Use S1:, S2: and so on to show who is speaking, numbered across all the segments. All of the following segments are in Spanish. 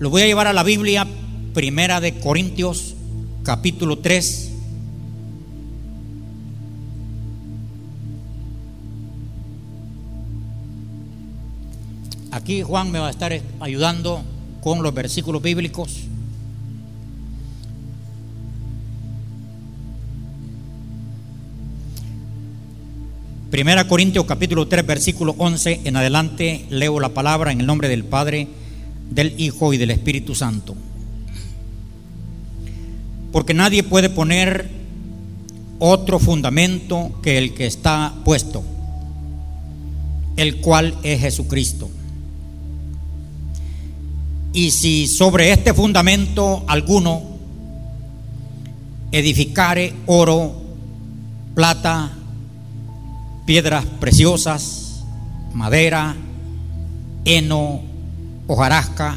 S1: Lo voy a llevar a la Biblia, Primera de Corintios, capítulo 3. Aquí Juan me va a estar ayudando con los versículos bíblicos. Primera Corintios capítulo 3 versículo 11 en adelante leo la palabra en el nombre del Padre, del Hijo y del Espíritu Santo. Porque nadie puede poner otro fundamento que el que está puesto, el cual es Jesucristo. Y si sobre este fundamento alguno edificare oro, plata, piedras preciosas, madera, heno, hojarasca.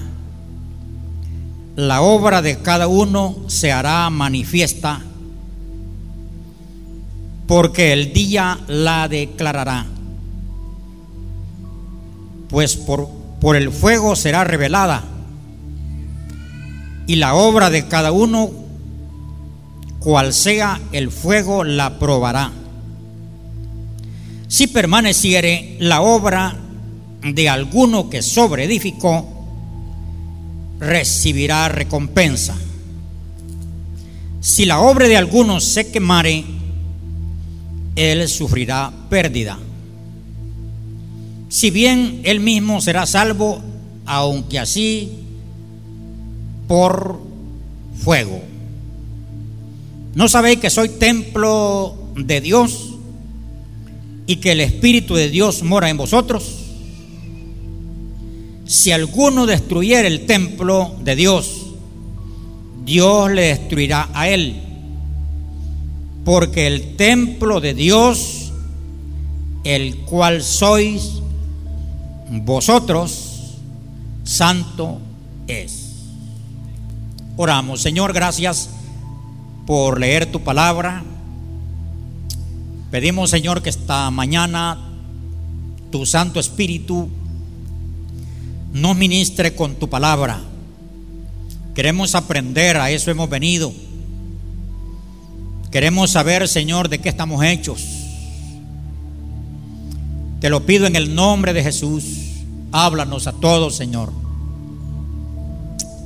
S1: La obra de cada uno se hará manifiesta porque el día la declarará. Pues por, por el fuego será revelada y la obra de cada uno, cual sea el fuego, la probará. Si permaneciere la obra de alguno que sobreedificó, recibirá recompensa. Si la obra de alguno se quemare, él sufrirá pérdida. Si bien él mismo será salvo, aunque así por fuego. ¿No sabéis que soy templo de Dios y que el Espíritu de Dios mora en vosotros? Si alguno destruyera el templo de Dios, Dios le destruirá a él. Porque el templo de Dios, el cual sois vosotros, santo es. Oramos, Señor, gracias por leer tu palabra. Pedimos, Señor, que esta mañana tu Santo Espíritu nos ministre con tu palabra. Queremos aprender, a eso hemos venido. Queremos saber, Señor, de qué estamos hechos. Te lo pido en el nombre de Jesús. Háblanos a todos, Señor.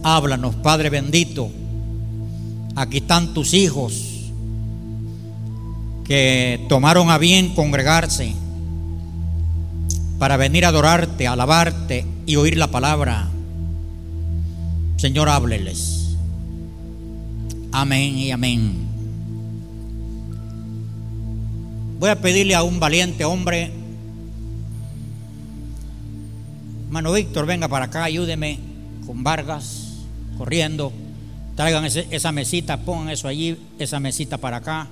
S1: Háblanos, Padre bendito. Aquí están tus hijos que tomaron a bien congregarse para venir a adorarte, alabarte y oír la palabra. Señor, hábleles. Amén y amén. Voy a pedirle a un valiente hombre, hermano Víctor, venga para acá, ayúdeme con Vargas, corriendo. Traigan esa mesita, pongan eso allí, esa mesita para acá.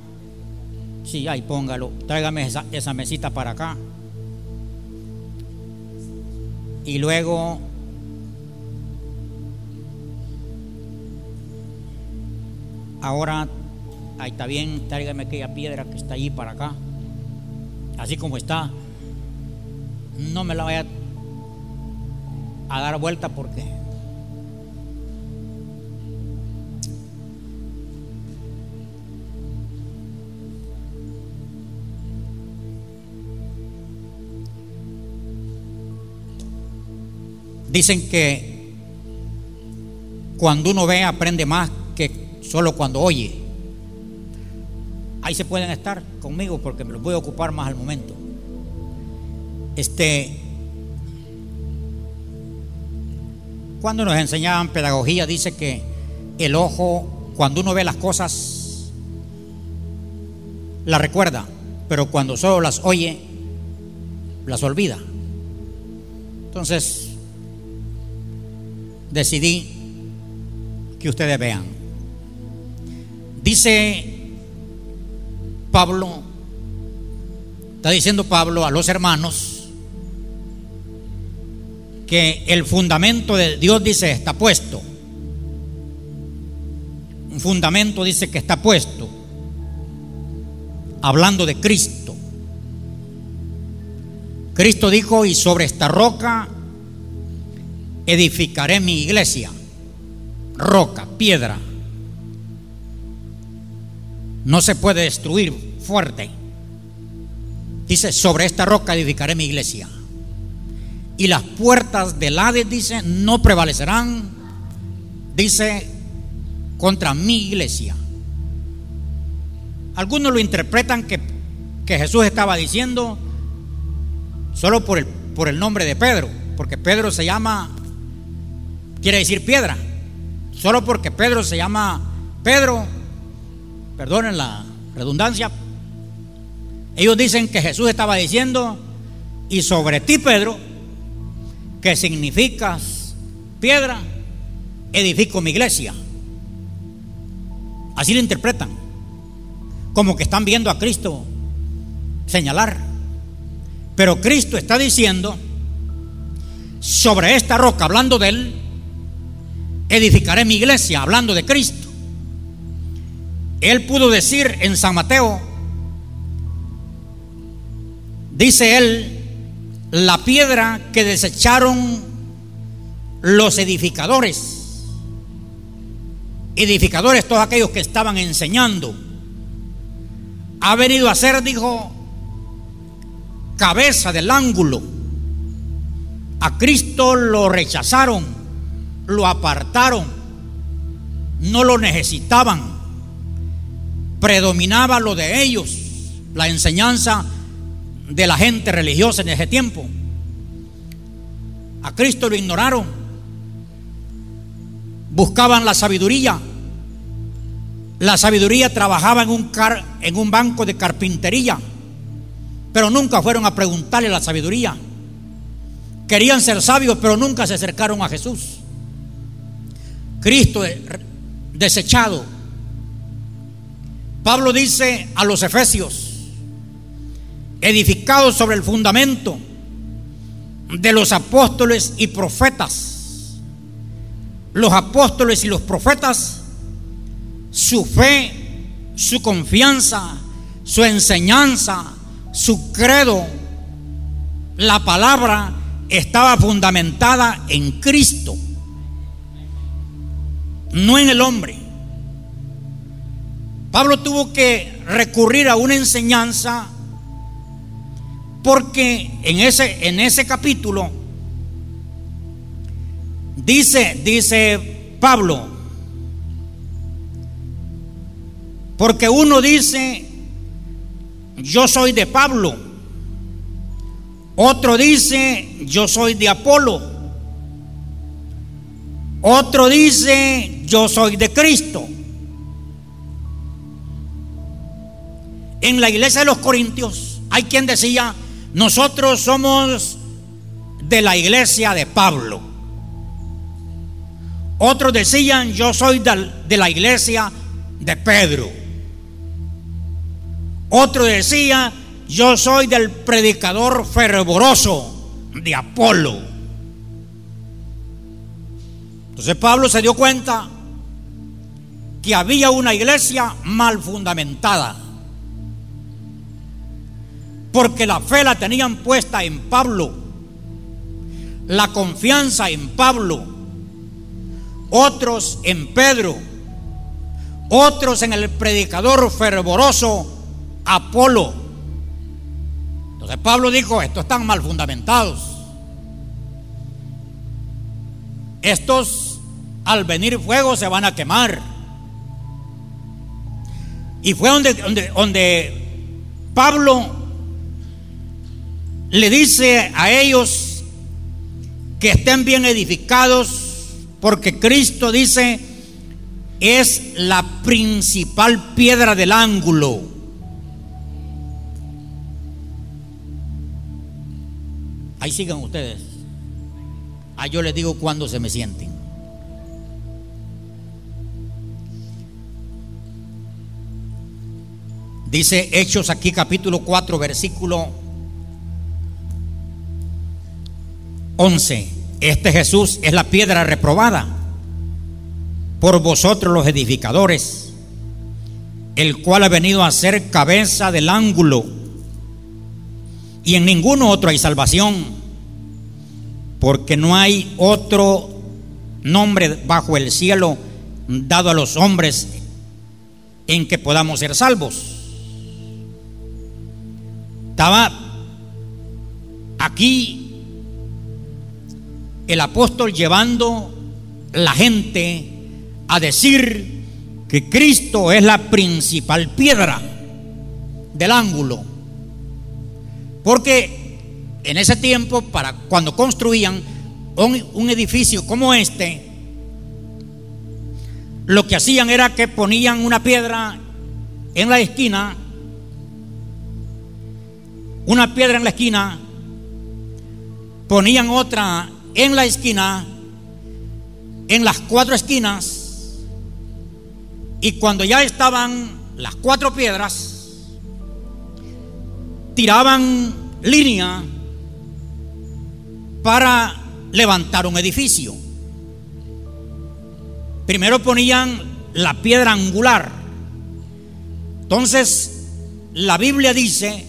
S1: Sí, ahí póngalo. Tráigame esa, esa mesita para acá. Y luego ahora ahí está bien, tráigame aquella piedra que está allí para acá. Así como está. No me la vaya a dar vuelta porque Dicen que cuando uno ve aprende más que solo cuando oye. Ahí se pueden estar conmigo porque me los voy a ocupar más al momento. Este, cuando nos enseñaban pedagogía, dice que el ojo, cuando uno ve las cosas, las recuerda, pero cuando solo las oye, las olvida. Entonces, decidí que ustedes vean. Dice Pablo, está diciendo Pablo a los hermanos que el fundamento de Dios dice está puesto. Un fundamento dice que está puesto. Hablando de Cristo. Cristo dijo, y sobre esta roca edificaré mi iglesia. roca, piedra. No se puede destruir fuerte. Dice, sobre esta roca edificaré mi iglesia. Y las puertas del Hades, dice, no prevalecerán, dice, contra mi iglesia. Algunos lo interpretan que, que Jesús estaba diciendo solo por el, por el nombre de Pedro, porque Pedro se llama, quiere decir piedra. Solo porque Pedro se llama Pedro, perdonen la redundancia, ellos dicen que Jesús estaba diciendo, y sobre ti Pedro, que significas piedra, edifico mi iglesia. Así lo interpretan, como que están viendo a Cristo señalar. Pero Cristo está diciendo, sobre esta roca, hablando de él, edificaré mi iglesia, hablando de Cristo. Él pudo decir en San Mateo, dice él, la piedra que desecharon los edificadores. Edificadores, todos aquellos que estaban enseñando. Ha venido a ser, dijo, cabeza del ángulo. A Cristo lo rechazaron, lo apartaron, no lo necesitaban. Predominaba lo de ellos, la enseñanza de la gente religiosa en ese tiempo. A Cristo lo ignoraron. Buscaban la sabiduría. La sabiduría trabajaba en un, banco de carpintería, pero nunca fueron a preguntarle la sabiduría. Querían ser sabios, pero nunca se acercaron a Jesús. Cristo desechado. Pablo dice a los efesios, edificado sobre el fundamento de los apóstoles y profetas. Los apóstoles y los profetas, su fe, su confianza, su enseñanza, su credo, la palabra estaba fundamentada en Cristo, no en el hombre. Pablo tuvo que recurrir a una enseñanza porque en ese, en ese capítulo dice, dice Pablo, porque uno dice, yo soy de Pablo, otro dice, yo soy de Apolo, otro dice, yo soy de Cristo. En la iglesia de los Corintios hay quien decía, nosotros somos de la iglesia de Pablo. Otros decían, yo soy de la iglesia de Pedro. Otro decía, yo soy del predicador fervoroso de Apolo. Entonces Pablo se dio cuenta que había una iglesia mal fundamentada porque la fe la tenían puesta en Pablo, la confianza en Pablo, otros en Pedro, otros en el predicador fervoroso Apolo. Entonces Pablo dijo, estos están mal fundamentados. Estos al venir fuego se van a quemar. Y fue donde, donde, donde Pablo le dice a ellos que estén bien edificados porque Cristo dice es la principal piedra del ángulo. Ahí sigan ustedes. Ah, yo les digo cuando se me sienten. Dice Hechos aquí capítulo 4 versículo 11. Este Jesús es la piedra reprobada por vosotros los edificadores, el cual ha venido a ser cabeza del ángulo, y en ninguno otro hay salvación, porque no hay otro nombre bajo el cielo dado a los hombres en que podamos ser salvos. Estaba aquí el apóstol llevando la gente a decir que Cristo es la principal piedra del ángulo. Porque en ese tiempo, para cuando construían un, un edificio como este, lo que hacían era que ponían una piedra en la esquina, una piedra en la esquina, ponían otra en la esquina, en las cuatro esquinas, y cuando ya estaban las cuatro piedras, tiraban línea para levantar un edificio. Primero ponían la piedra angular. Entonces, la Biblia dice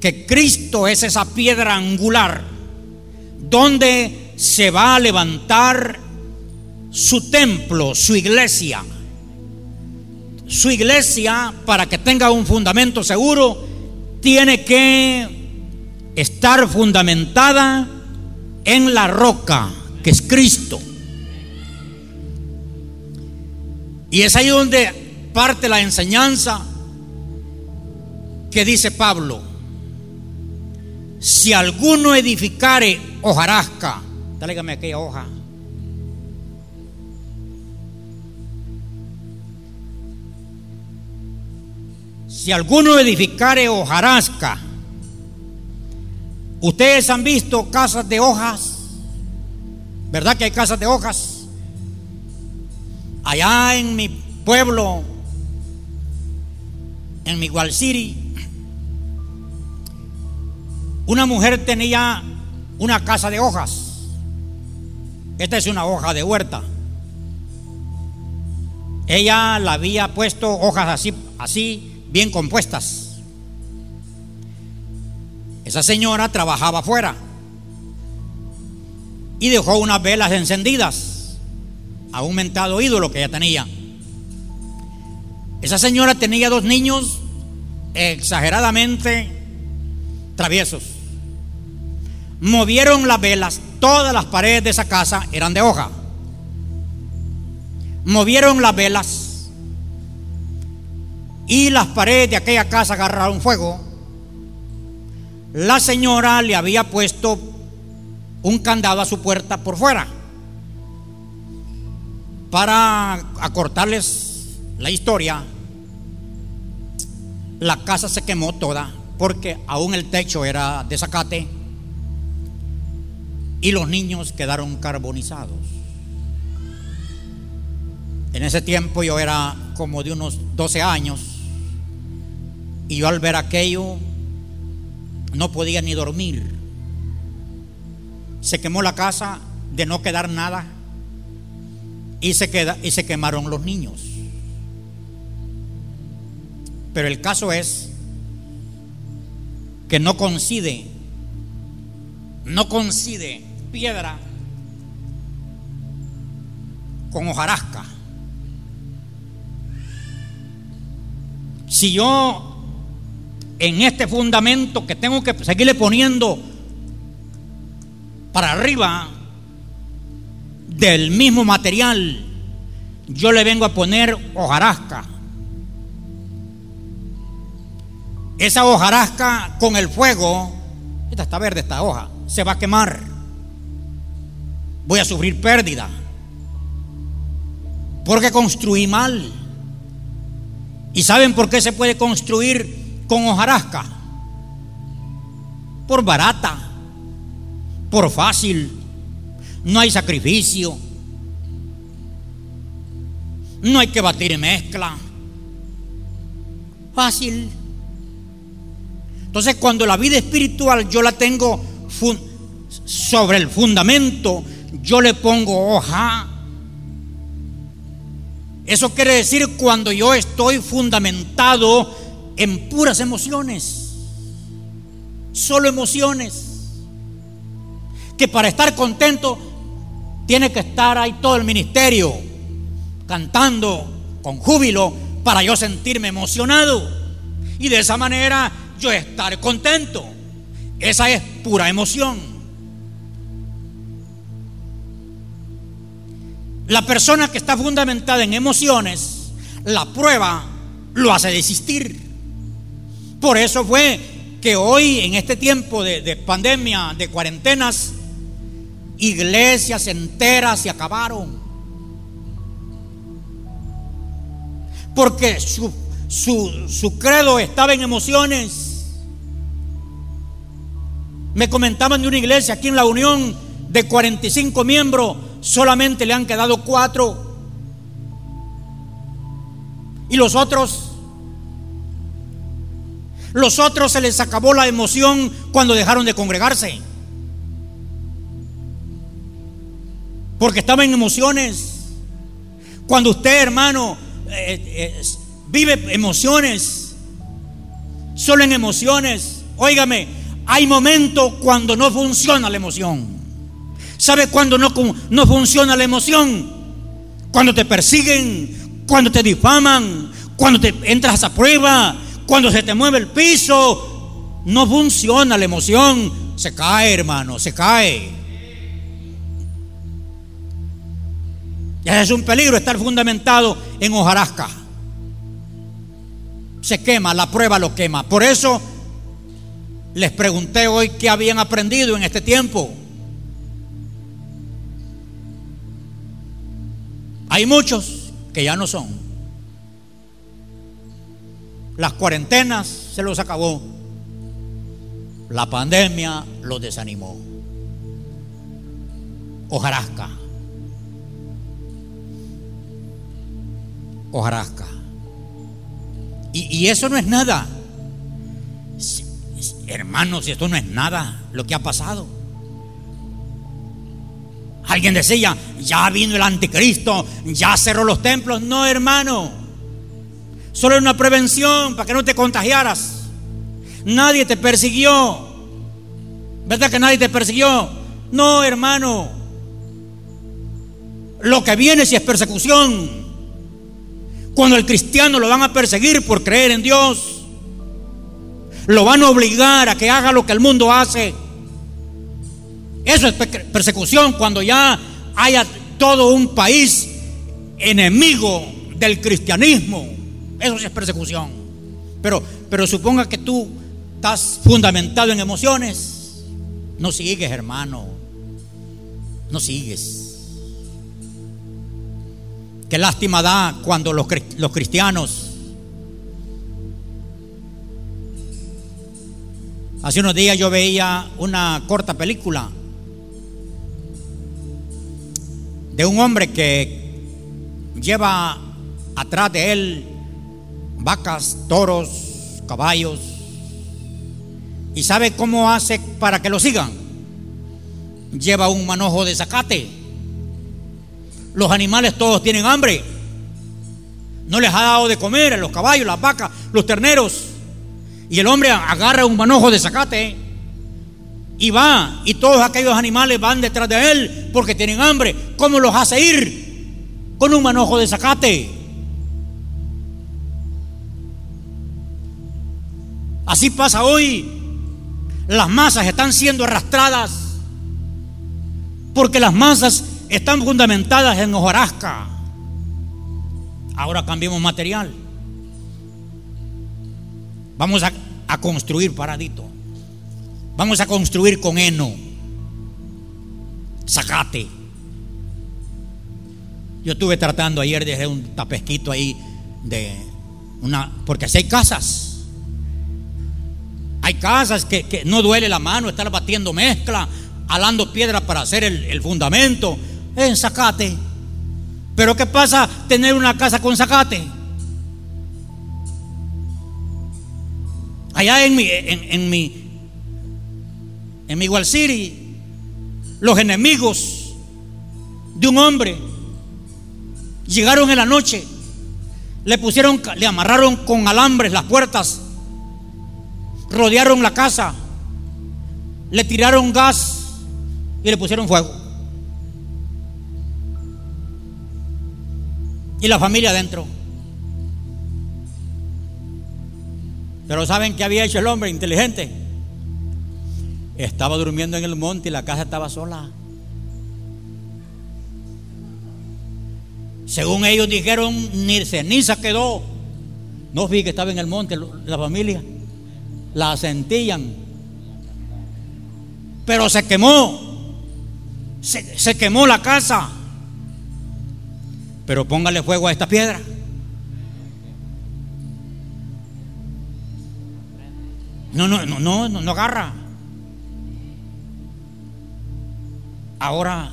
S1: que Cristo es esa piedra angular donde se va a levantar su templo, su iglesia. Su iglesia, para que tenga un fundamento seguro, tiene que estar fundamentada en la roca, que es Cristo. Y es ahí donde parte la enseñanza que dice Pablo. Si alguno edificare hojarasca, tráigame aquella hoja. Si alguno edificare hojarasca, ustedes han visto casas de hojas, ¿verdad que hay casas de hojas? Allá en mi pueblo, en mi City, una mujer tenía una casa de hojas. Esta es una hoja de huerta. Ella la había puesto hojas así, así, bien compuestas. Esa señora trabajaba afuera y dejó unas velas encendidas a un mentado ídolo que ella tenía. Esa señora tenía dos niños exageradamente traviesos. Movieron las velas, todas las paredes de esa casa eran de hoja. Movieron las velas y las paredes de aquella casa agarraron fuego. La señora le había puesto un candado a su puerta por fuera. Para acortarles la historia, la casa se quemó toda porque aún el techo era de zacate y los niños quedaron carbonizados. En ese tiempo yo era como de unos 12 años y yo al ver aquello no podía ni dormir. Se quemó la casa de no quedar nada y se, queda, y se quemaron los niños. Pero el caso es que no coincide, no coincide piedra con hojarasca. Si yo en este fundamento que tengo que seguirle poniendo para arriba, del mismo material, yo le vengo a poner hojarasca. Esa hojarasca con el fuego, esta está verde esta hoja, se va a quemar. Voy a sufrir pérdida. Porque construí mal. ¿Y saben por qué se puede construir con hojarasca? Por barata, por fácil, no hay sacrificio, no hay que batir mezcla. Fácil. Entonces cuando la vida espiritual yo la tengo sobre el fundamento, yo le pongo hoja. Eso quiere decir cuando yo estoy fundamentado en puras emociones, solo emociones, que para estar contento tiene que estar ahí todo el ministerio. cantando con júbilo para yo sentirme emocionado y de esa manera yo estar contento. Esa es pura emoción. La persona que está fundamentada en emociones, la prueba lo hace desistir. Por eso fue que hoy, en este tiempo de, pandemia, de cuarentenas, iglesias enteras se acabaron. Porque su, su credo estaba en emociones. Me comentaban de una iglesia aquí en la Unión de 45 miembros solamente le han quedado cuatro. Y los otros, los otros se les acabó la emoción cuando dejaron de congregarse. Porque estaban en emociones. Cuando usted, hermano, eh, eh, vive emociones, solo en emociones, óigame, hay momentos cuando no funciona la emoción. ¿Sabe cuándo no, no funciona la emoción? Cuando te persiguen, cuando te difaman, cuando te entras a prueba, cuando se te mueve el piso. No funciona la emoción. Se cae, hermano, se cae. Es un peligro estar fundamentado en hojarasca. Se quema, la prueba lo quema. Por eso les pregunté hoy qué habían aprendido en este tiempo. Hay muchos que ya no son. Las cuarentenas se los acabó. La pandemia los desanimó. Ojarasca. Ojarasca. Y, y eso no es nada. Hermanos, esto no es nada lo que ha pasado. Alguien decía, ya vino el anticristo, ya cerró los templos. No, hermano. Solo es una prevención para que no te contagiaras. Nadie te persiguió. ¿Verdad que nadie te persiguió? No, hermano. Lo que viene si es persecución. Cuando el cristiano lo van a perseguir por creer en Dios, lo van a obligar a que haga lo que el mundo hace. Eso es persecución cuando ya haya todo un país enemigo del cristianismo. Eso es persecución. Pero, pero suponga que tú estás fundamentado en emociones. No sigues, hermano. No sigues. Qué lástima da cuando los, los cristianos Hace unos días yo veía una corta película de un hombre que lleva atrás de él vacas, toros, caballos. ¿Y sabe cómo hace para que lo sigan? Lleva un manojo de zacate. Los animales todos tienen hambre. No les ha dado de comer a los caballos, las vacas, los terneros. Y el hombre agarra un manojo de zacate y va, y todos aquellos animales van detrás de él porque tienen hambre. ¿Cómo los hace ir? Con un manojo de zacate. Así pasa hoy. Las masas están siendo arrastradas porque las masas están fundamentadas en hojarasca. Ahora cambiemos material. Vamos a, a construir paradito. Vamos a construir con heno, zacate. Yo estuve tratando ayer de hacer un tapesquito ahí de una, porque así hay casas. Hay casas que, no duele la mano estar batiendo mezcla, alando piedra para hacer el, el fundamento. En zacate. Pero ¿qué pasa tener una casa con zacate? Allá en mi, en, en mi, en Miguel City, los enemigos de un hombre llegaron en la noche, le pusieron, le amarraron con alambres las puertas, rodearon la casa, le tiraron gas y le pusieron fuego. Y la familia adentro. Pero ¿saben qué había hecho el hombre inteligente? Estaba durmiendo en el monte y la casa estaba sola. Según ellos dijeron, ni ceniza quedó. No vi que estaba en el monte la familia. La sentían. Pero se quemó. Se, se quemó la casa. Pero póngale fuego a esta piedra. No, no, no, no, no, agarra. Ahora,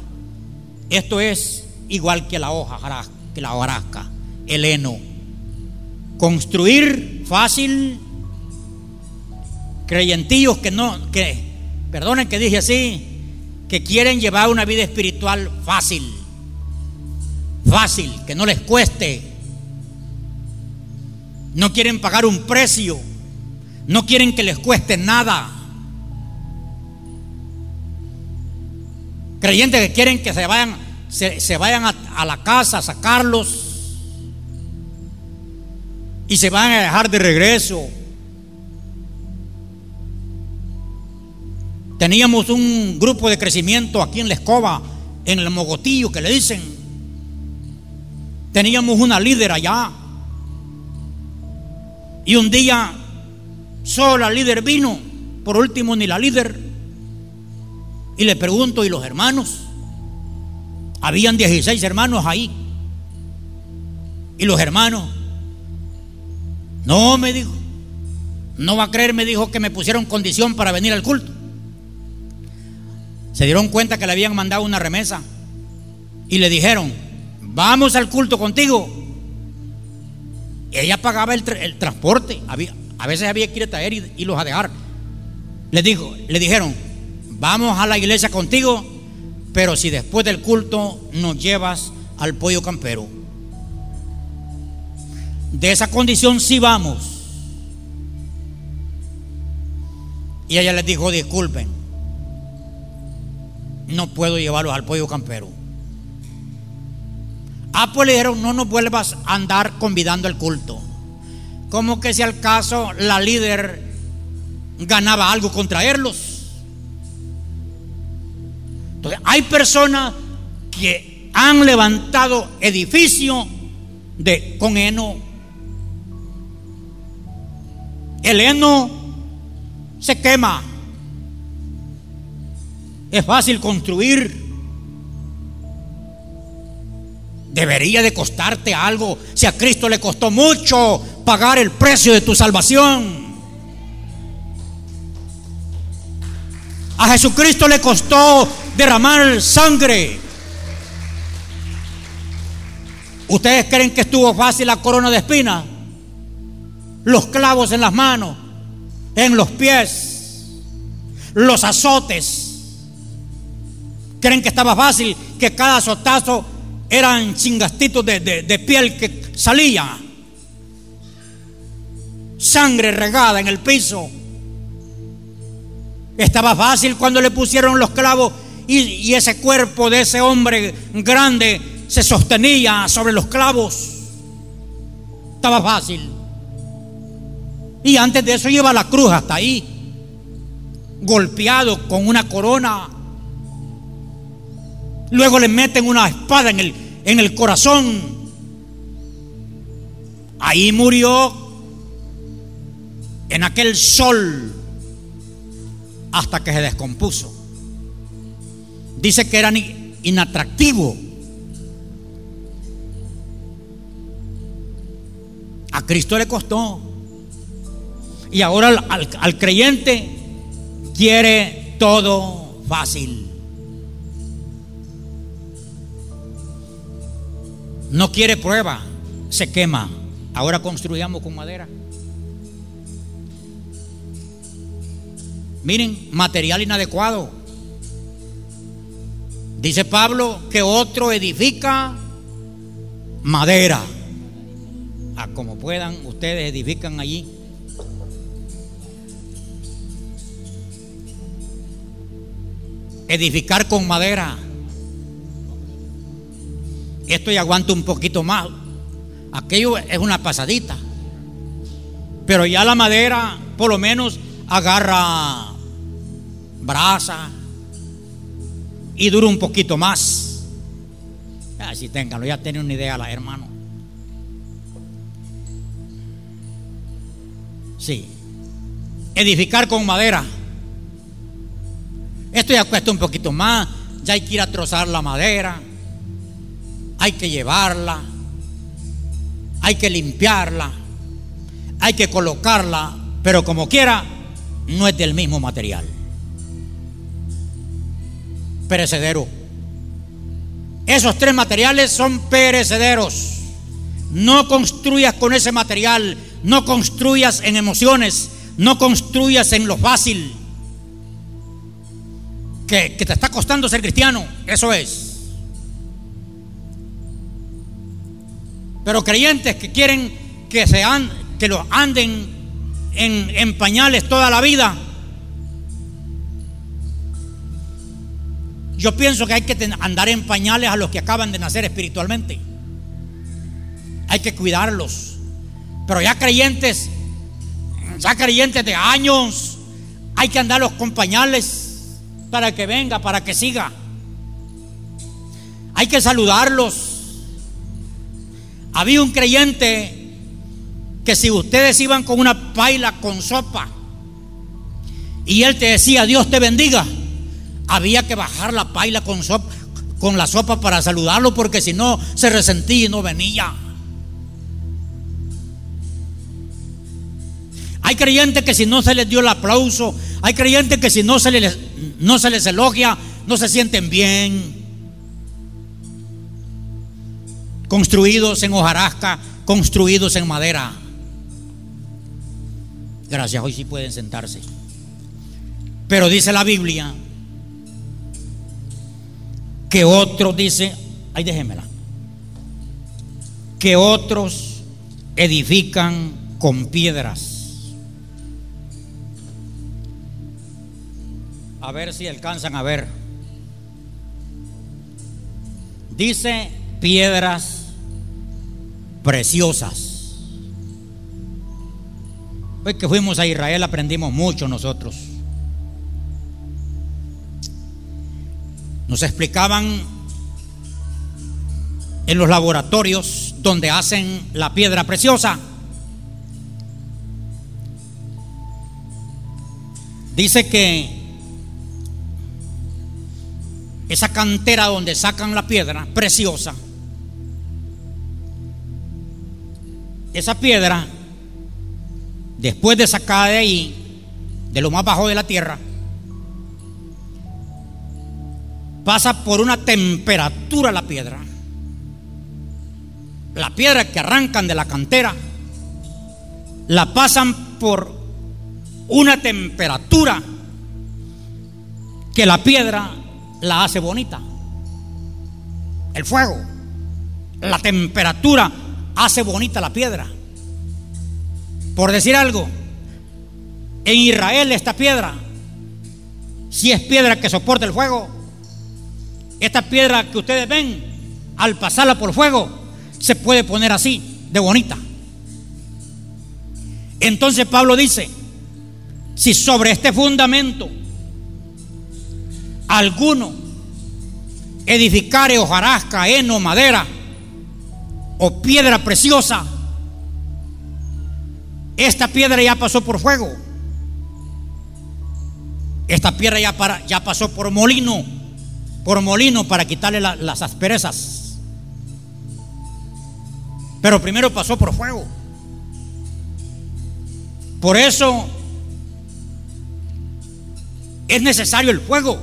S1: esto es igual que la hoja, que la hojarasca, el heno. Construir fácil, creyentillos que no, que, perdonen que dije así, que quieren llevar una vida espiritual fácil, fácil, que no les cueste. No quieren pagar un precio no quieren que les cueste nada. Creyentes que quieren que se vayan, se, vayan a, a, la casa a sacarlos y se van a dejar de regreso. Teníamos un grupo de crecimiento aquí en la escoba, en el mogotillo que le dicen. Teníamos una líder allá. Y un día Solo la líder vino, por último ni la líder. Y le pregunto, ¿y los hermanos? Habían 16 hermanos ahí. ¿Y los hermanos? No, me dijo. No va a creer, me dijo que me pusieron condición para venir al culto. Se dieron cuenta que le habían mandado una remesa y le dijeron, vamos al culto contigo. ella pagaba el, el transporte. A veces había que ir a traer y, los a dejar. Le, dijo, le dijeron, vamos a la iglesia contigo, pero si después del culto nos llevas al pollo campero. De esa condición sí vamos. Y ella les dijo, disculpen, no puedo llevarlos al pollo campero. Ah, pues le dijeron, no nos vuelvas a andar convidando al culto como que si al caso la líder ganaba algo contra ellos. Hay personas que han levantado edificio de, con heno. El heno se quema. Es fácil construir. Debería de costarte algo. Si a Cristo le costó mucho pagar el precio de tu salvación. A Jesucristo le costó derramar sangre. ¿Ustedes creen que estuvo fácil la corona de espinas? Los clavos en las manos, en los pies, los azotes. ¿Creen que estaba fácil que cada azotazo eran chingastitos de, de, piel que salía. Sangre regada en el piso. Estaba fácil cuando le pusieron los clavos y, ese cuerpo de ese hombre grande se sostenía sobre los clavos. Estaba fácil. Y antes de eso lleva la cruz hasta ahí, golpeado con una corona Luego le meten una espada en el, en el corazón. Ahí murió en aquel sol hasta que se descompuso. Dice que era inatractivo. A Cristo le costó. Y ahora al, al creyente quiere todo fácil. No quiere prueba, se quema. Ahora construyamos con madera. Miren, material inadecuado. Dice Pablo que otro edifica madera. A como puedan, ustedes edifican allí. Edificar con madera. Esto ya aguanta un poquito más. aquello es una pasadita. Pero ya la madera, por lo menos, agarra brasa y dura un poquito más. Así ténganlo, ya tienen una idea, la hermano. Sí. Edificar con madera. Esto ya cuesta un poquito más. Ya hay que ir a trozar la madera. Hay que llevarla. Hay que limpiarla. Hay que colocarla. Pero como quiera, no es del mismo material. Perecedero. Esos tres materiales son perecederos. No construyas con ese material. No construyas en emociones. No construyas en lo fácil. Que, te está costando ser cristiano. Eso es. Pero creyentes que quieren que, sean, que anden en, en pañales toda la vida. Yo pienso que hay que andar en pañales a los que acaban de nacer espiritualmente. Hay que cuidarlos. Pero ya creyentes, ya creyentes de años, hay que andarlos con pañales para que venga, para que siga. Hay que saludarlos. Había un creyente que si ustedes iban con una paila con sopa y él te decía, Dios te bendiga, había que bajar la paila con, con la sopa para saludarlo porque si no se resentía y no venía. Hay creyentes que si no se les dio el aplauso, hay creyentes que si no se les, no se les elogia, no se sienten bien. Construidos en hojarasca, construidos en madera. Gracias, hoy sí pueden sentarse. Pero dice la Biblia que otros dice, ay déjemela, que otros edifican con piedras. A ver si alcanzan a ver. Dice piedras preciosas. Hoy que fuimos a Israel aprendimos mucho nosotros. Nos explicaban en los laboratorios donde hacen la piedra preciosa. Dice que esa cantera donde sacan la piedra preciosa, esa piedra, después de sacada de ahí, de lo más bajo de la tierra, pasa por una temperatura la piedra. La piedra que arrancan de la cantera, la pasan por una temperatura que la piedra la hace bonita. El fuego, la temperatura hace bonita la piedra. Por decir algo, en Israel esta piedra, si es piedra que soporta el fuego, esta piedra que ustedes ven, al pasarla por fuego, se puede poner así, de bonita. Entonces Pablo dice, si sobre este fundamento alguno edificare hojarasca, heno, madera o piedra preciosa, esta piedra ya pasó por fuego. Esta piedra ya, para, ya pasó por molino por molino para quitarle las asperezas. Pero primero pasó por fuego. Por eso es necesario el fuego.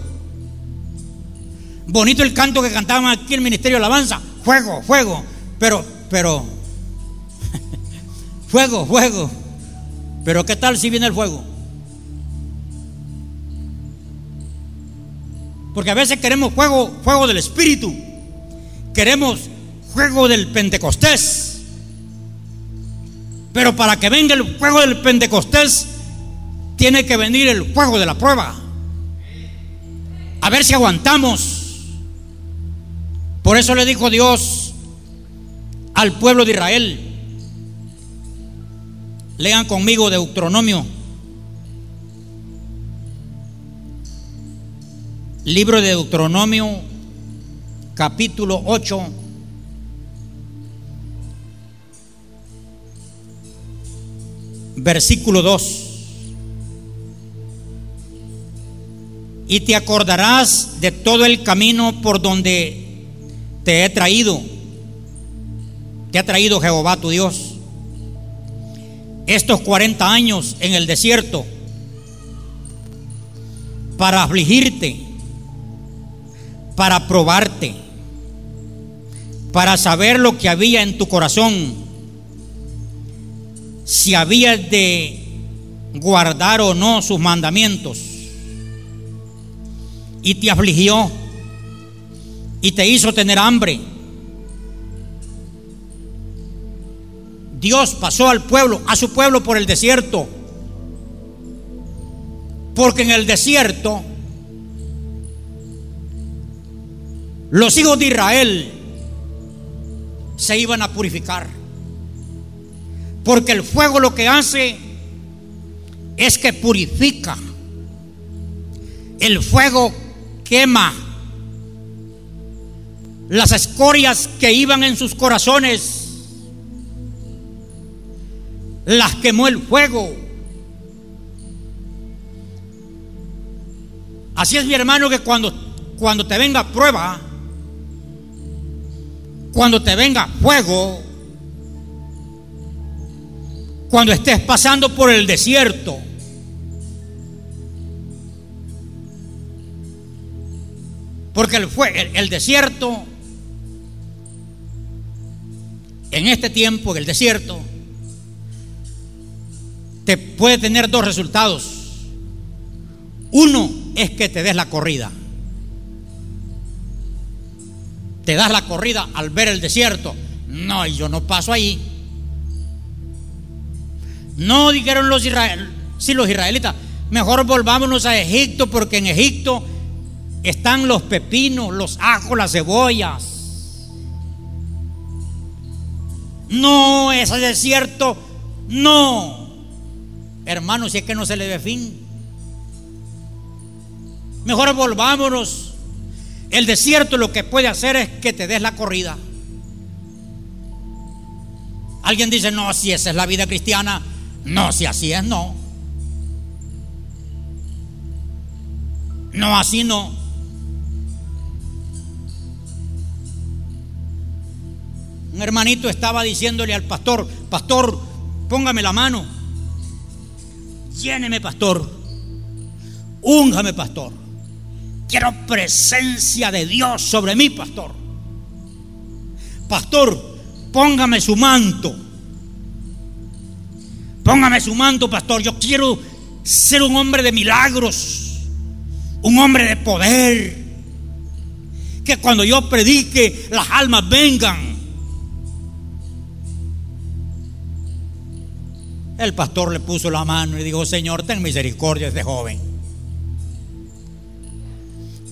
S1: Bonito el canto que cantaban aquí en el Ministerio de Alabanza. Fuego, fuego. Pero, pero, fuego, fuego. Pero ¿qué tal si viene el fuego? Porque a veces queremos fuego, fuego del Espíritu. Queremos fuego del Pentecostés. Pero para que venga el fuego del Pentecostés, tiene que venir el fuego de la prueba. A ver si aguantamos. Por eso le dijo Dios al pueblo de Israel. Lean conmigo Deuteronomio. Libro de Deuteronomio, capítulo 8. Versículo 2. Y te acordarás de todo el camino por donde te he traído. Te ha traído Jehová tu Dios. Estos 40 años en el desierto para afligirte, para probarte, para saber lo que había en tu corazón, si habías de guardar o no sus mandamientos. Y te afligió y te hizo tener hambre. Dios pasó al pueblo, a su pueblo por el desierto. Porque en el desierto los hijos de Israel se iban a purificar. Porque el fuego lo que hace es que purifica. El fuego quema las escorias que iban en sus corazones. Las quemó el fuego. Así es mi hermano que cuando, cuando te venga prueba, cuando te venga fuego, cuando estés pasando por el desierto, porque el, el, desierto, en este tiempo, en el desierto, te puede tener dos resultados. Uno es que te des la corrida. Te das la corrida al ver el desierto. No, yo no paso ahí. No dijeron los israelitas, sí, los israelitas, mejor volvámonos a Egipto porque en Egipto están los pepinos, los ajos, las cebollas. No, ese desierto, no. Hermano, si es que no se le ve fin. Mejor volvámonos. El desierto lo que puede hacer es que te des la corrida. Alguien dice, no, si esa es la vida cristiana. No, si así es, no. No, así no. Un hermanito estaba diciéndole al pastor, pastor, póngame la mano. Lléneme, pastor. Úngame, pastor. Quiero presencia de Dios sobre mí, pastor. Pastor, póngame su manto. Póngame su manto, pastor. Yo quiero ser un hombre de milagros, un hombre de poder. Que cuando yo predique, las almas vengan. El pastor le puso la mano y dijo, Señor, ten misericordia de este joven.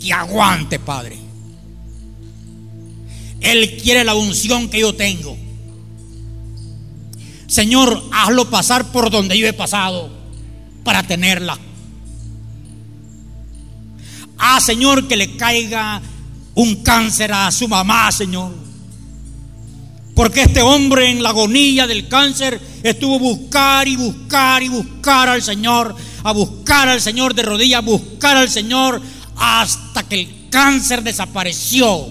S1: Que aguante, Padre. Él quiere la unción que yo tengo. Señor, hazlo pasar por donde yo he pasado para tenerla. Ah, Señor, que le caiga un cáncer a su mamá, Señor. Porque este hombre en la agonía del cáncer estuvo buscar y buscar y buscar al Señor, a buscar al Señor de rodillas, a buscar al Señor hasta que el cáncer desapareció.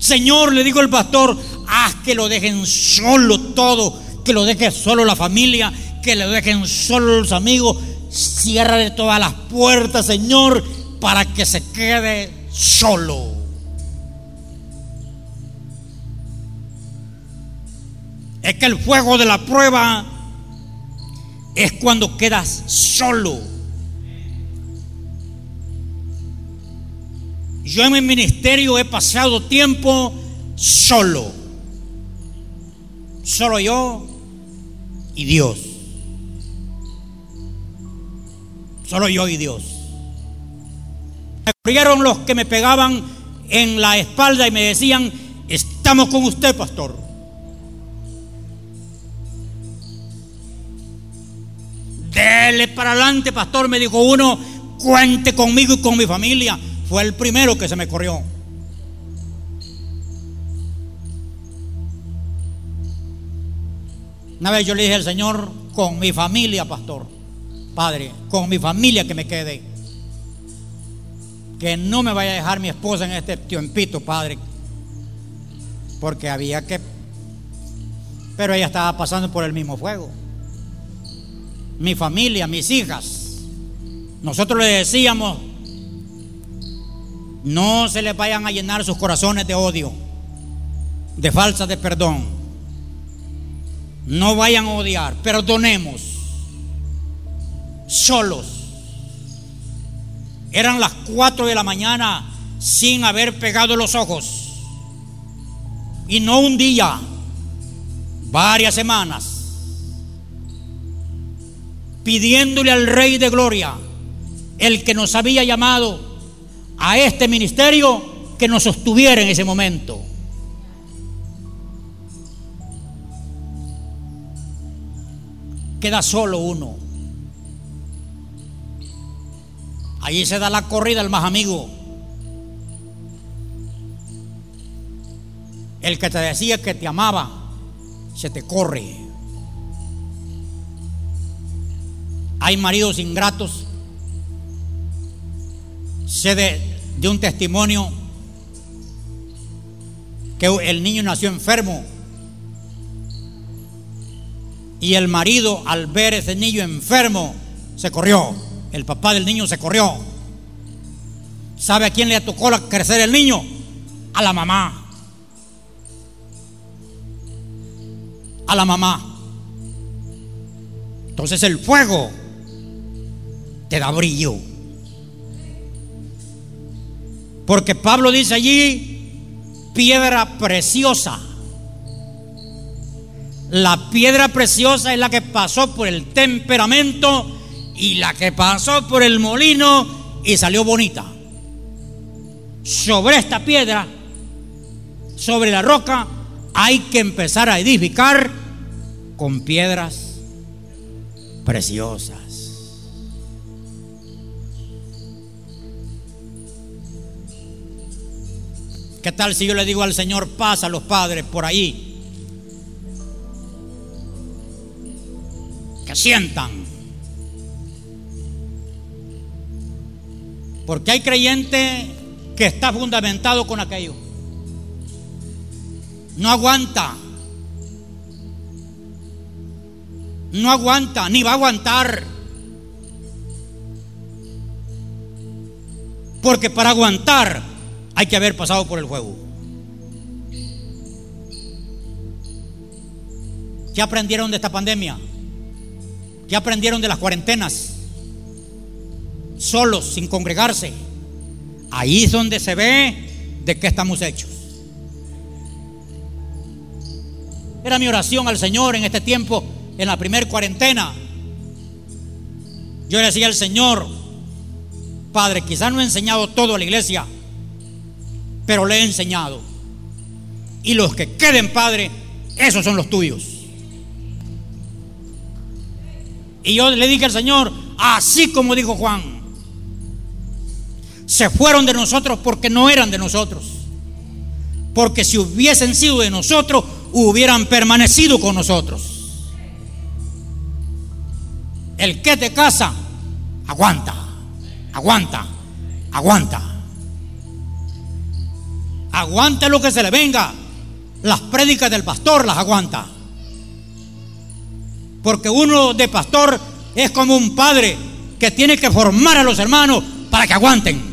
S1: Señor, le digo el pastor, haz que lo dejen solo todo, que lo deje solo la familia, que lo dejen solo los amigos. Cierra todas las puertas, Señor, para que se quede solo. Es que el fuego de la prueba es cuando quedas solo. Yo en mi ministerio he pasado tiempo solo. Solo yo y Dios. Solo yo y Dios. Me corrieron los que me pegaban en la espalda y me decían, Estamos con usted, pastor. Dele para adelante, pastor, me dijo uno, cuente conmigo y con mi familia. Fue el primero que se me corrió. Una vez yo le dije al Señor, con mi familia, pastor, Padre, con mi familia que me quede. Que no me vaya a dejar mi esposa en este tiempito, Padre. Porque había que... Pero ella estaba pasando por el mismo fuego. Mi familia, mis hijas. Nosotros le decíamos, no se les vayan a llenar sus corazones de odio, de falsa de perdón no vayan a odiar, perdonemos. Solos. Eran las 4 de la mañana sin haber pegado los ojos. Y no un día, varias semanas. Pidiéndole al Rey de Gloria, el que nos había llamado a este ministerio, que nos sostuviera en ese momento. queda solo uno. Allí se da la corrida al más amigo. El que te decía que te amaba, se te corre. Hay maridos ingratos. Sé de, de un testimonio que el niño nació enfermo y el marido, al ver ese niño enfermo, se corrió. El papá del niño se corrió. ¿Sabe a quién le tocó crecer el niño? A la mamá. A la mamá. Entonces el fuego te da brillo. Porque Pablo dice allí, piedra preciosa la piedra preciosa es la que pasó por el temperamento y la que pasó por el molino y salió bonita. Sobre esta piedra, sobre la roca, hay que empezar a edificar con piedras preciosas. ¿Qué tal si yo le digo al Señor, pasa a los padres por ahí? sientan. Porque hay creyente que está fundamentado con aquello. No aguanta. No aguanta, ni va a aguantar. Porque para aguantar hay que haber pasado por el fuego. ¿Qué aprendieron de esta pandemia? ¿Qué aprendieron de las cuarentenas? Solos, sin congregarse. Ahí es donde se ve de qué estamos hechos. Era mi oración al Señor en este tiempo, en la primer cuarentena. Yo le decía al Señor, Padre, quizás no he enseñado todo a la iglesia, pero le he enseñado. Y los que queden, Padre, esos son los tuyos. Y yo le dije al Señor, así como dijo Juan, se fueron de nosotros porque no eran de nosotros. Porque si hubiesen sido de nosotros, hubieran permanecido con nosotros. El que te casa, aguanta, aguanta, aguanta. Aguanta lo que se le venga. Las prédicas del pastor las aguanta. Porque uno de pastor es como un padre que tiene que formar a los hermanos para que aguanten.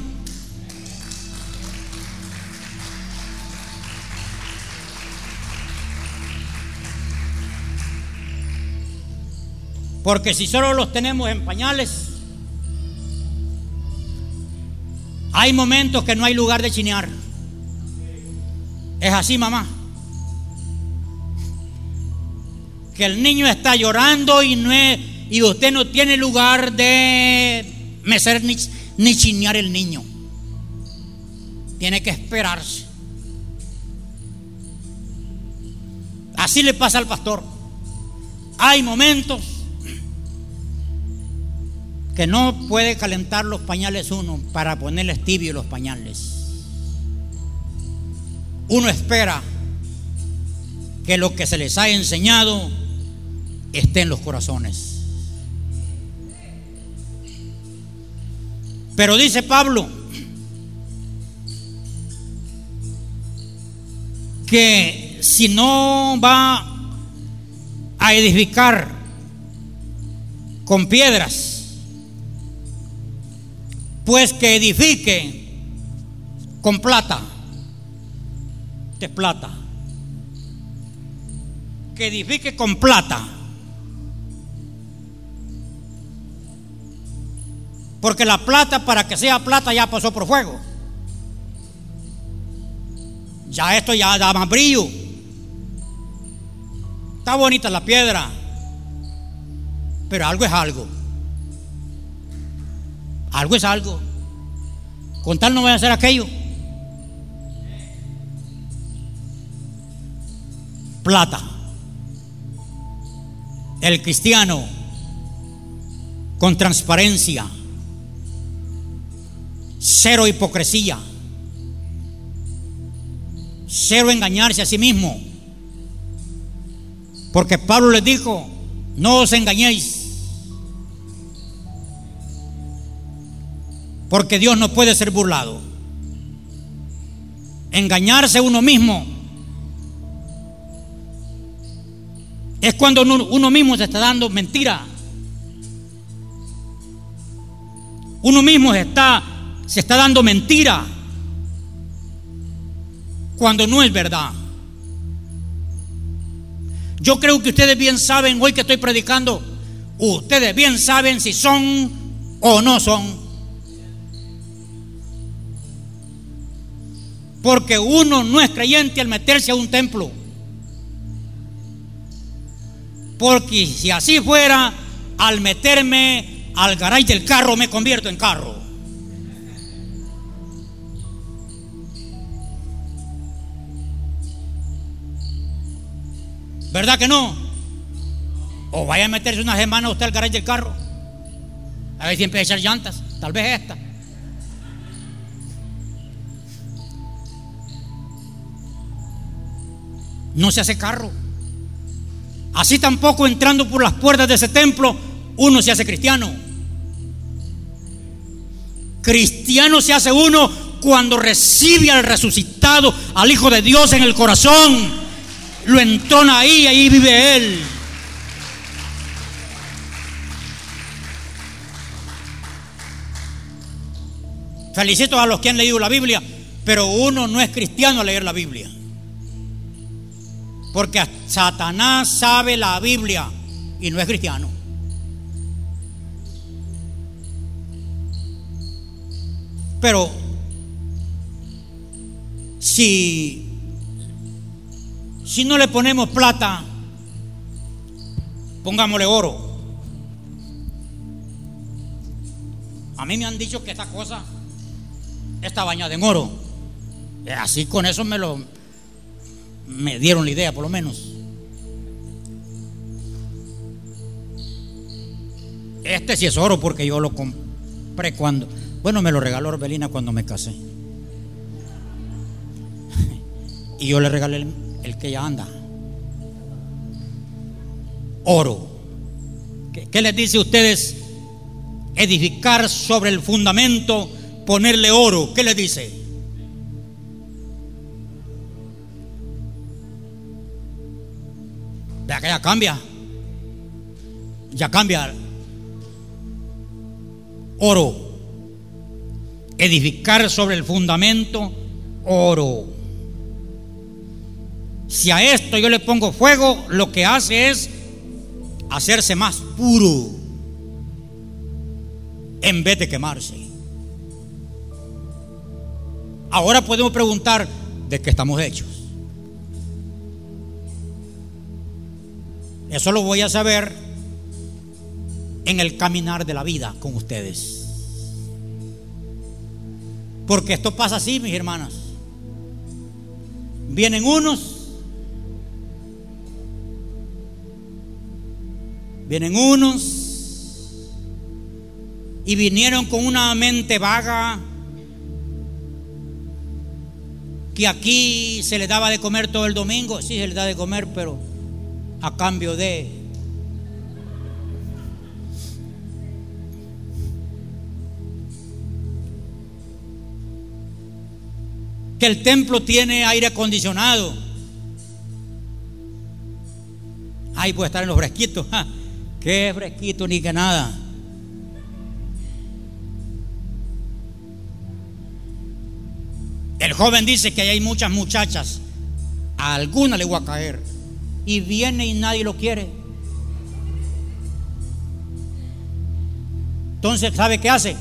S1: Porque si solo los tenemos en pañales, hay momentos que no hay lugar de chinear. Es así, mamá. que el niño está llorando y, no y usted no tiene lugar de mecer ni, ni chinear el niño. Tiene que esperarse. Así le pasa al pastor. Hay momentos que no puede calentar los pañales uno para ponerles tibio los pañales. Uno espera que lo que se les ha enseñado esté en los corazones. Pero dice Pablo que si no va a edificar con piedras, pues que edifique con plata, de plata, que edifique con plata. Porque la plata, para que sea plata, ya pasó por fuego. Ya esto ya da más brillo. Está bonita la piedra. Pero algo es algo. Algo es algo. Con tal no voy a hacer aquello. Plata. El cristiano con transparencia Cero hipocresía. Cero engañarse a sí mismo. Porque Pablo les dijo, no os engañéis. Porque Dios no puede ser burlado. Engañarse uno mismo es cuando uno, mismo se está dando mentira. Uno mismo se está se está dando mentira cuando no es verdad. Yo creo que ustedes bien saben, hoy que estoy predicando, ustedes bien saben si son o no son. Porque uno no es creyente al meterse a un templo. Porque si así fuera, al meterme al garay del carro me convierto en carro. ¿Verdad que no? O vaya a meterse una semana usted al garaje del carro. A ver si empieza a echar llantas. Tal vez esta. No se hace carro. Así tampoco entrando por las puertas de ese templo, uno se hace cristiano. Cristiano se hace uno cuando recibe al resucitado, al Hijo de Dios en el corazón lo entona ahí, ahí vive Él. Felicito a los que han leído la Biblia, pero uno no es cristiano a leer la Biblia. Porque Satanás sabe la Biblia y no es cristiano. Pero si si no le ponemos plata, pongámosle oro. A mí me han dicho que esta cosa está bañada en oro. Así con eso me lo me dieron la idea, por lo menos. Este sí es oro porque yo lo compré cuando, bueno, me lo regaló Orbelina cuando me casé. Y yo le regalé el que ya anda. Oro. ¿Qué, les dice a ustedes? Edificar sobre el fundamento, ponerle oro. ¿Qué les dice? Ya cambia. Ya cambia. Oro. Edificar sobre el fundamento, oro. Si a esto yo le pongo fuego, lo que hace es hacerse más puro en vez de quemarse. Ahora podemos preguntar de qué estamos hechos. Eso lo voy a saber en el caminar de la vida con ustedes. Porque esto pasa así, mis hermanas. Vienen unos Vienen unos y vinieron con una mente vaga que aquí se les daba de comer todo el domingo, sí se les da de comer, pero a cambio de que el templo tiene aire acondicionado. Ahí puede estar en los fresquitos. Qué fresquito ni que nada. El joven dice que hay muchas muchachas. A alguna le voy a caer. Y viene y nadie lo quiere. Entonces, ¿sabe qué hace?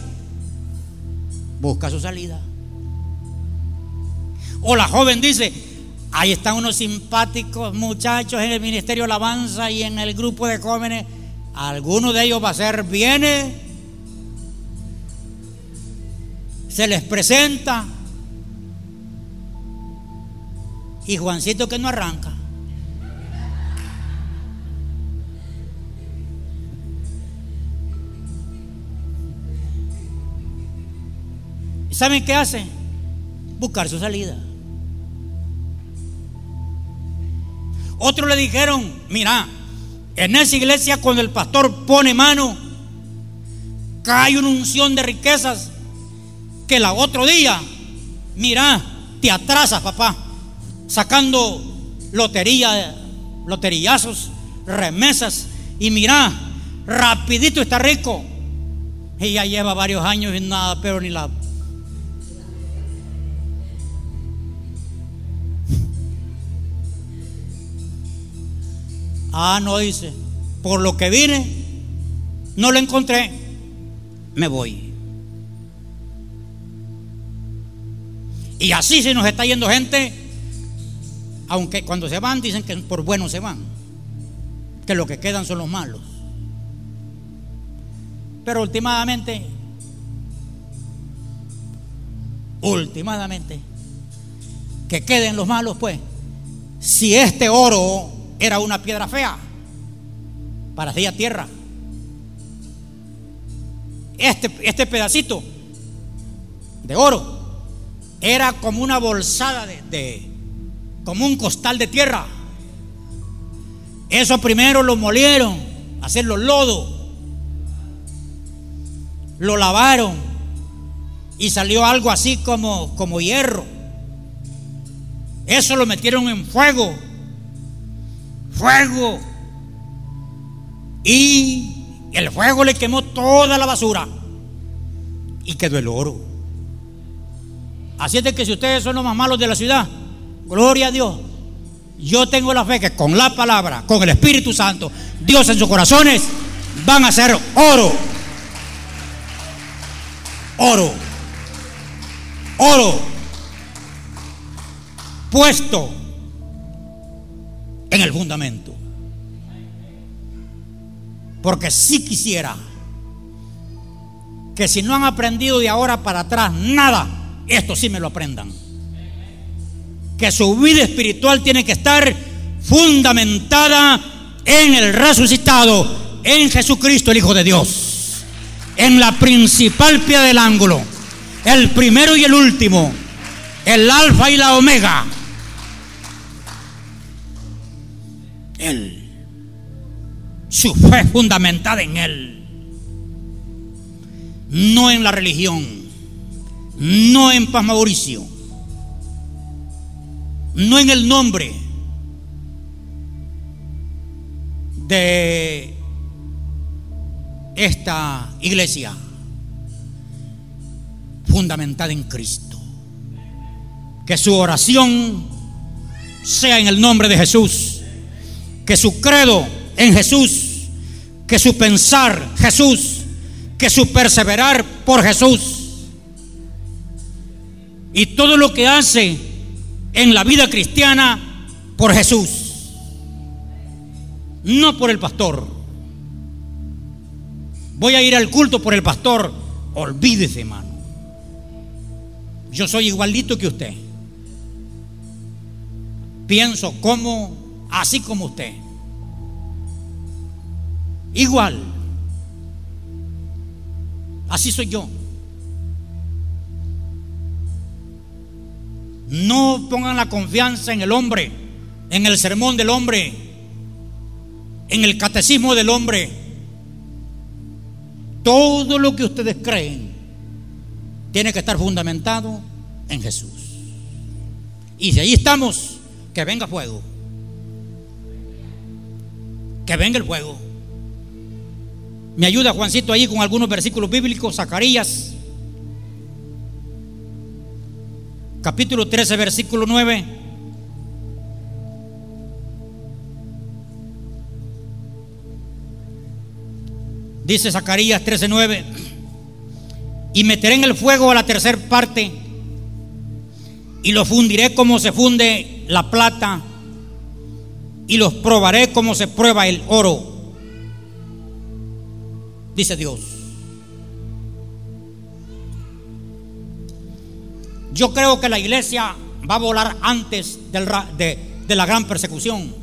S1: Busca su salida. O la joven dice, ahí están unos simpáticos muchachos en el Ministerio de Alabanza y en el grupo de jóvenes. Alguno de ellos va a ser, viene, se les presenta. Y Juancito que no arranca. ¿Saben qué hace? Buscar su salida. Otros le dijeron, mira, en esa iglesia cuando el pastor pone mano, cae una unción de riquezas que la otro día, mira, te atrasas, papá, sacando lotería, loterillazos, remesas, y mira, rapidito está rico. Y ya lleva varios años y nada, pero ni la Ah, no dice. Por lo que vine, no lo encontré, me voy. Y así se nos está yendo gente, aunque cuando se van dicen que por bueno se van, que lo que quedan son los malos. Pero últimamente, últimamente, que queden los malos, pues, si este oro era una piedra fea, parecía tierra. Este, este pedacito de oro era como una bolsada de, de, como un costal de tierra. Eso primero lo molieron, hacerlo lodo, lo lavaron y salió algo así como, como hierro. Eso lo metieron en fuego fuego. Y el fuego le quemó toda la basura. Y quedó el oro. Así es de que si ustedes son los más malos de la ciudad, gloria a Dios. Yo tengo la fe que con la palabra, con el Espíritu Santo, Dios en sus corazones, van a ser oro. Oro. Oro. Puesto en el fundamento. Porque si quisiera que si no han aprendido de ahora para atrás nada, esto sí me lo aprendan. Que su vida espiritual tiene que estar fundamentada en el resucitado, en Jesucristo, el Hijo de Dios. En la principal piedra del ángulo, el primero y el último, el alfa y la omega, Él. Su fe fundamentada en Él. No en la religión. No en Paz Mauricio. No en el nombre de esta iglesia. Fundamentada en Cristo. Que su oración sea en el nombre de Jesús que su credo en Jesús, que su pensar Jesús, que su perseverar por Jesús. Y todo lo que hace en la vida cristiana por Jesús, no por el pastor. Voy a ir al culto por el pastor. Olvídese, hermano. Yo soy igualito que usted. Pienso como así como usted. igual. Así soy yo. No pongan la confianza en el hombre, en el sermón del hombre, en el catecismo del hombre. Todo lo que ustedes creen tiene que estar fundamentado en Jesús. Y si ahí estamos, que venga fuego. Que venga el fuego. Me ayuda Juancito ahí con algunos versículos bíblicos, Zacarías, capítulo 13, versículo 9. Dice Zacarías 13:9, y meteré en el fuego a la tercera parte y lo fundiré como se funde la plata y los probaré como se prueba el oro dice Dios. Yo creo que la iglesia va a volar antes de, la gran persecución.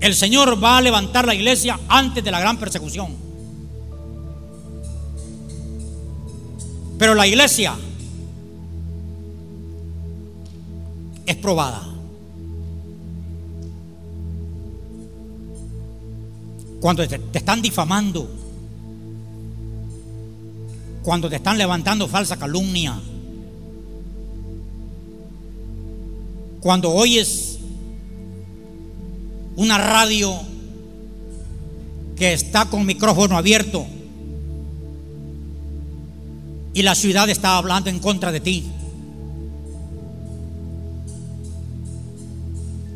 S1: El Señor va a levantar la iglesia antes de la gran persecución. Pero la iglesia es probada. cuando te, están difamando, cuando te están levantando falsa calumnia, cuando oyes una radio que está con micrófono abierto y la ciudad está hablando en contra de ti.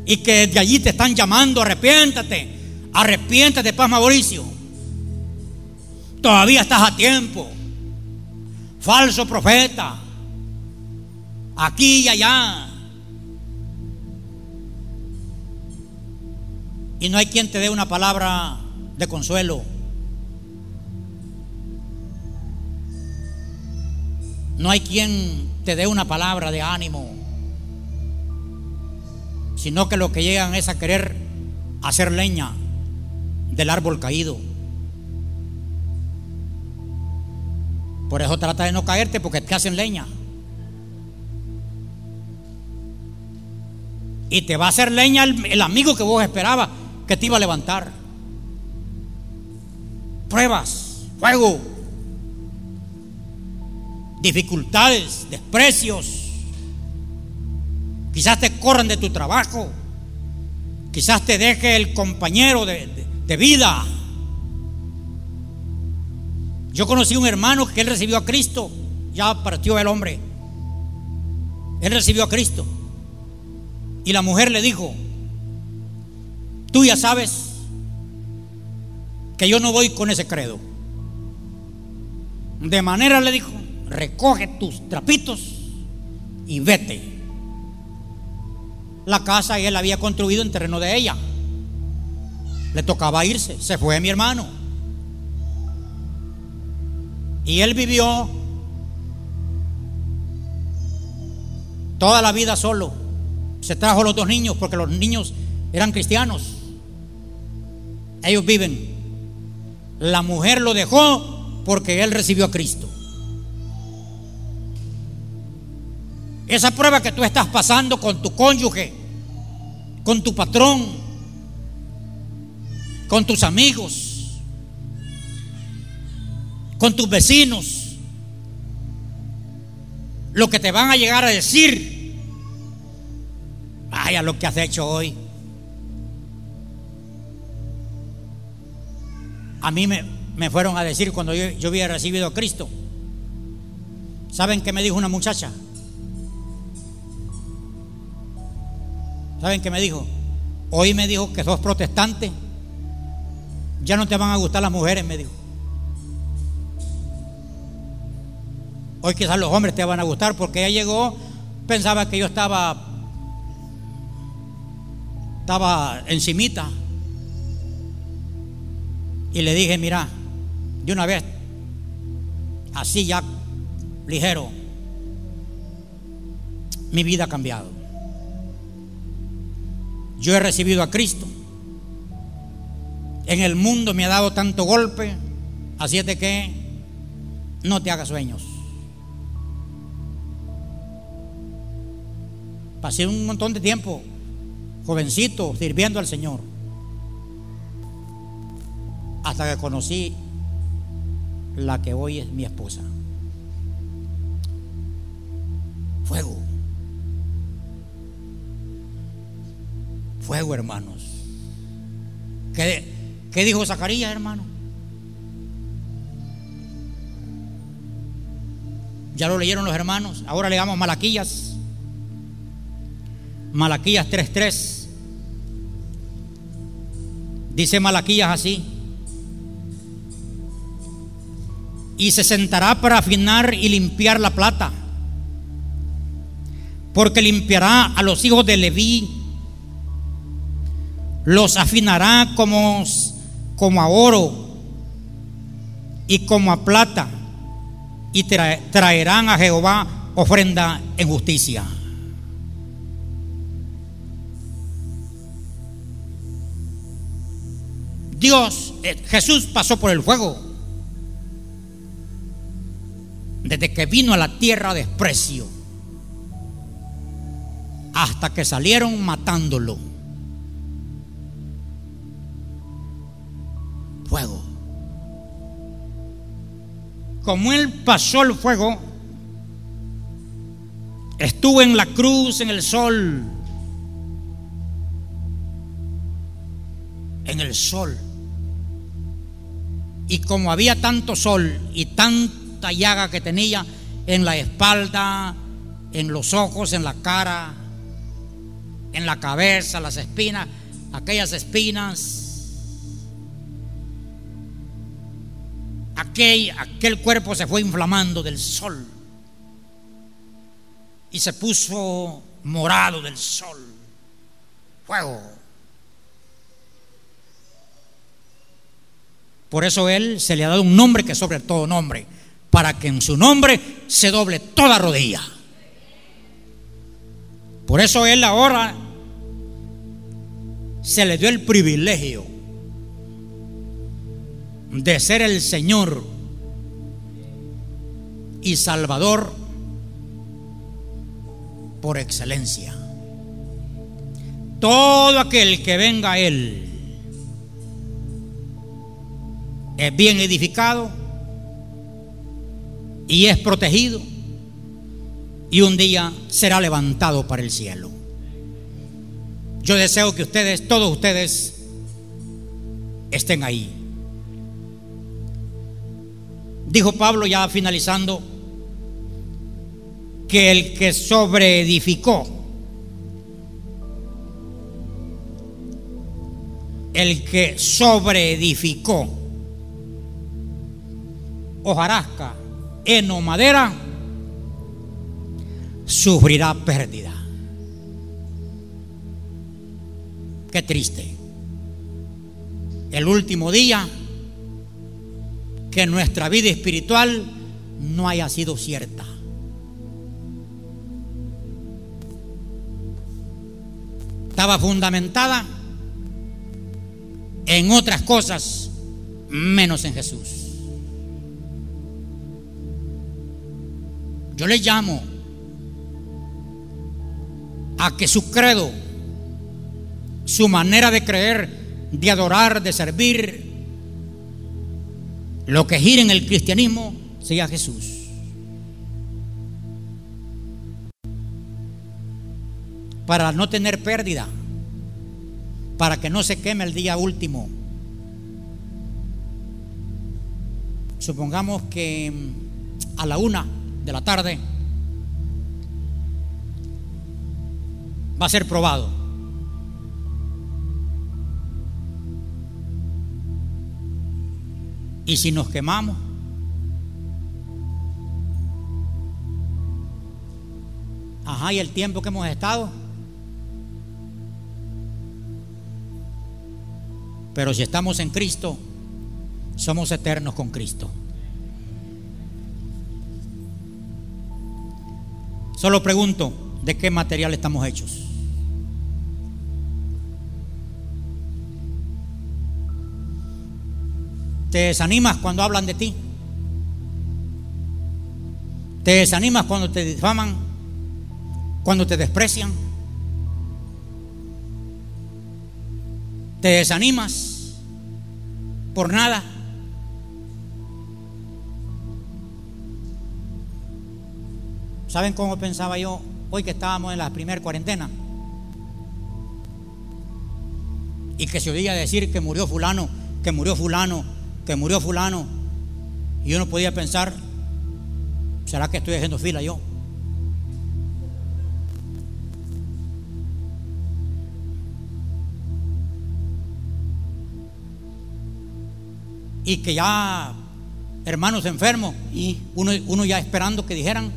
S1: Y que de allí te están llamando, arrepiéntate, Arrepiéntate, Paz Mauricio. Todavía estás a tiempo. Falso profeta. Aquí y allá. Y no hay quien te dé una palabra de consuelo. No hay quien te dé una palabra de ánimo. Sino que lo que llegan es a querer hacer leña del árbol caído. Por eso trata de no caerte porque te hacen leña. Y te va a hacer leña el, amigo que vos esperabas que te iba a levantar. Pruebas, fuego, dificultades, desprecios. Quizás te corran de tu trabajo. Quizás te deje el compañero de, vida. Yo conocí un hermano que él recibió a Cristo, ya partió el hombre. Él recibió a Cristo. Y la mujer le dijo, tú ya sabes que yo no voy con ese credo. De manera le dijo, recoge tus trapitos y vete. La casa él había construido en terreno de ella. Le tocaba irse, se fue mi hermano. Y él vivió toda la vida solo. Se trajo los dos niños porque los niños eran cristianos. Ellos viven. La mujer lo dejó porque él recibió a Cristo. Esa prueba que tú estás pasando con tu cónyuge, con tu patrón, con tus amigos, con tus vecinos, lo que te van a llegar a decir, vaya lo que has hecho hoy. A mí me, me fueron a decir cuando yo, yo había recibido a Cristo. ¿Saben qué me dijo una muchacha? ¿Saben qué me dijo? Hoy me dijo que sos protestante ya no te van a gustar las mujeres, me dijo. Hoy quizás los hombres te van a gustar porque ella llegó, pensaba que yo estaba, estaba encimita. Y le dije, mira, de una vez, así ya ligero, mi vida ha cambiado. Yo he recibido a Cristo. En el mundo me ha dado tanto golpe, así es de que no te hagas sueños. Pasé un montón de tiempo jovencito sirviendo al Señor. Hasta que conocí la que hoy es mi esposa. Fuego. Fuego, hermanos. ¿Qué, dijo Zacarías, hermano? Ya lo leyeron los hermanos. Ahora le damos Malaquías. Malaquías 3:3. Dice Malaquías así. Y se sentará para afinar y limpiar la plata. Porque limpiará a los hijos de Leví. Los afinará como, como a oro y como a plata. Y traerán a Jehová ofrenda en justicia. Dios, eh, Jesús pasó por el fuego. Desde que vino a la tierra desprecio. Hasta que salieron matándolo. Como él pasó el fuego, estuvo en la cruz, en el sol. En el sol. Y como había tanto sol y tanta llaga que tenía en la espalda, en los ojos, en la cara, en la cabeza, las espinas, aquellas espinas, aquel, aquel cuerpo se fue inflamando del sol y se puso morado del sol, fuego. Por eso Él se le ha dado un nombre que sobre todo nombre, para que en su nombre se doble toda rodilla. Por eso Él ahora se le dio el privilegio de ser el Señor y Salvador por excelencia. Todo aquel que venga a Él es bien edificado y es protegido y un día será levantado para el cielo. Yo deseo que ustedes, todos ustedes, estén ahí. Dijo Pablo ya finalizando que el que sobreedificó, el que sobreedificó hojarasca, heno, madera, sufrirá pérdida. Qué triste. El último día que nuestra vida espiritual no haya sido cierta. Estaba fundamentada en otras cosas menos en Jesús. Yo le llamo a que su credo, su manera de creer, de adorar, de servir, lo que gira en el cristianismo sea Jesús. Para no tener pérdida, para que no se queme el día último. Supongamos que a la una de la tarde va a ser probado. Y si nos quemamos, ajá, y el tiempo que hemos estado. Pero si estamos en Cristo, somos eternos con Cristo. Solo pregunto, ¿de qué material estamos hechos? Te desanimas cuando hablan de ti. Te desanimas cuando te difaman, cuando te desprecian. Te desanimas por nada. ¿Saben cómo pensaba yo hoy que estábamos en la primera cuarentena? Y que se oía decir que murió fulano, que murió fulano, que murió fulano. Y yo no podía pensar, ¿será que estoy haciendo fila yo? Y que ya hermanos enfermos y uno, uno ya esperando que dijeran,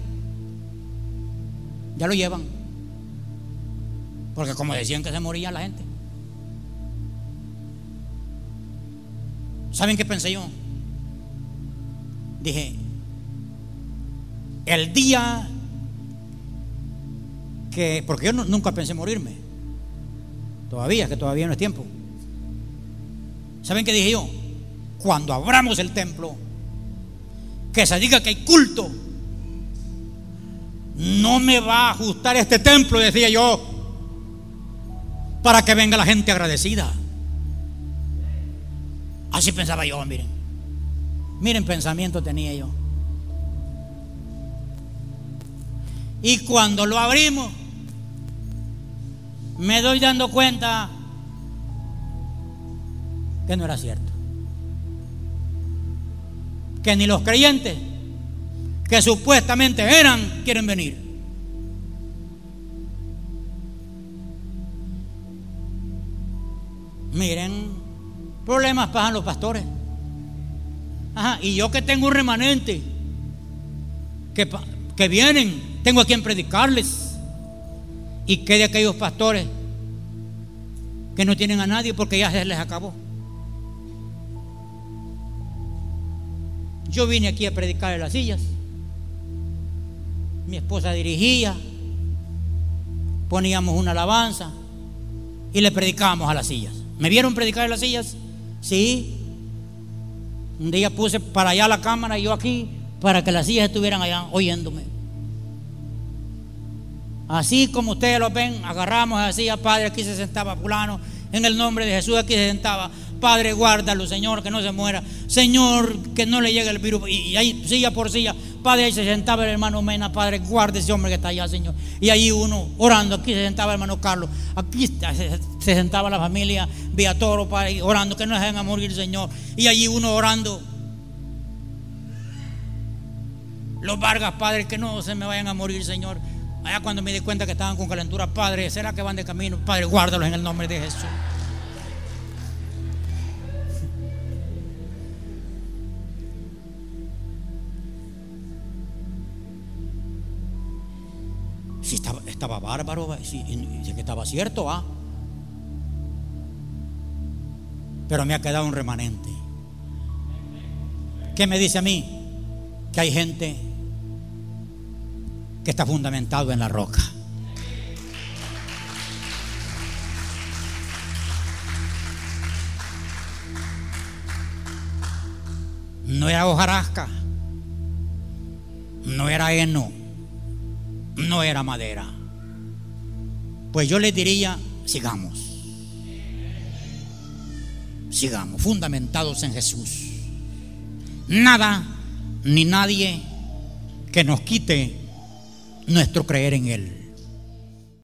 S1: ya lo llevan. Porque como decían que se moría la gente. ¿Saben qué pensé yo? Dije, el día que, porque yo nunca pensé morirme, todavía, que todavía no es tiempo. ¿Saben qué dije yo? Cuando abramos el templo, que se diga que hay culto, no me va a ajustar este templo, decía yo, para que venga la gente agradecida. Así pensaba yo, miren. Miren, pensamiento tenía yo. Y cuando lo abrimos, me doy dando cuenta que no era cierto. Que ni los creyentes que supuestamente eran quieren venir. Miren, problemas pasan los pastores. Ajá, y yo que tengo un remanente, que, que vienen, tengo a quien predicarles. Y que de aquellos pastores que no tienen a nadie porque ya se les acabó. Yo vine aquí a predicar en las sillas. Mi esposa dirigía, poníamos una alabanza y le predicábamos a las sillas. ¿Me vieron predicar en las sillas? Sí. Un día puse para allá la cámara y yo aquí para que las sillas estuvieran allá oyéndome. Así como ustedes lo ven, agarramos así a Padre, aquí se sentaba fulano, en el nombre de Jesús aquí se sentaba. Padre, guárdalo, Señor, que no se muera. Señor, que no le llegue el virus. Y, ahí, silla por silla, Padre, ahí se sentaba el hermano Mena. Padre, guarde ese hombre que está allá, Señor. Y ahí uno orando. Aquí se sentaba el hermano Carlos. Aquí se, sentaba la familia Vía Toro, Padre, orando, que no dejen a morir, Señor. Y allí uno orando. Los Vargas, Padre, que no se me vayan a morir, Señor. Allá cuando me di cuenta que estaban con calentura, Padre, ¿será que van de camino? Padre, guárdalos en el nombre de Jesús. Si estaba, bárbaro, si, que estaba cierto, ¿ah? Pero me ha quedado un remanente. ¿Qué me dice a mí? Que hay gente que está fundamentado en la roca. No era hojarasca, no era heno no era madera. Pues yo le diría, sigamos. Sigamos, fundamentados en Jesús. Nada ni nadie que nos quite nuestro creer en Él.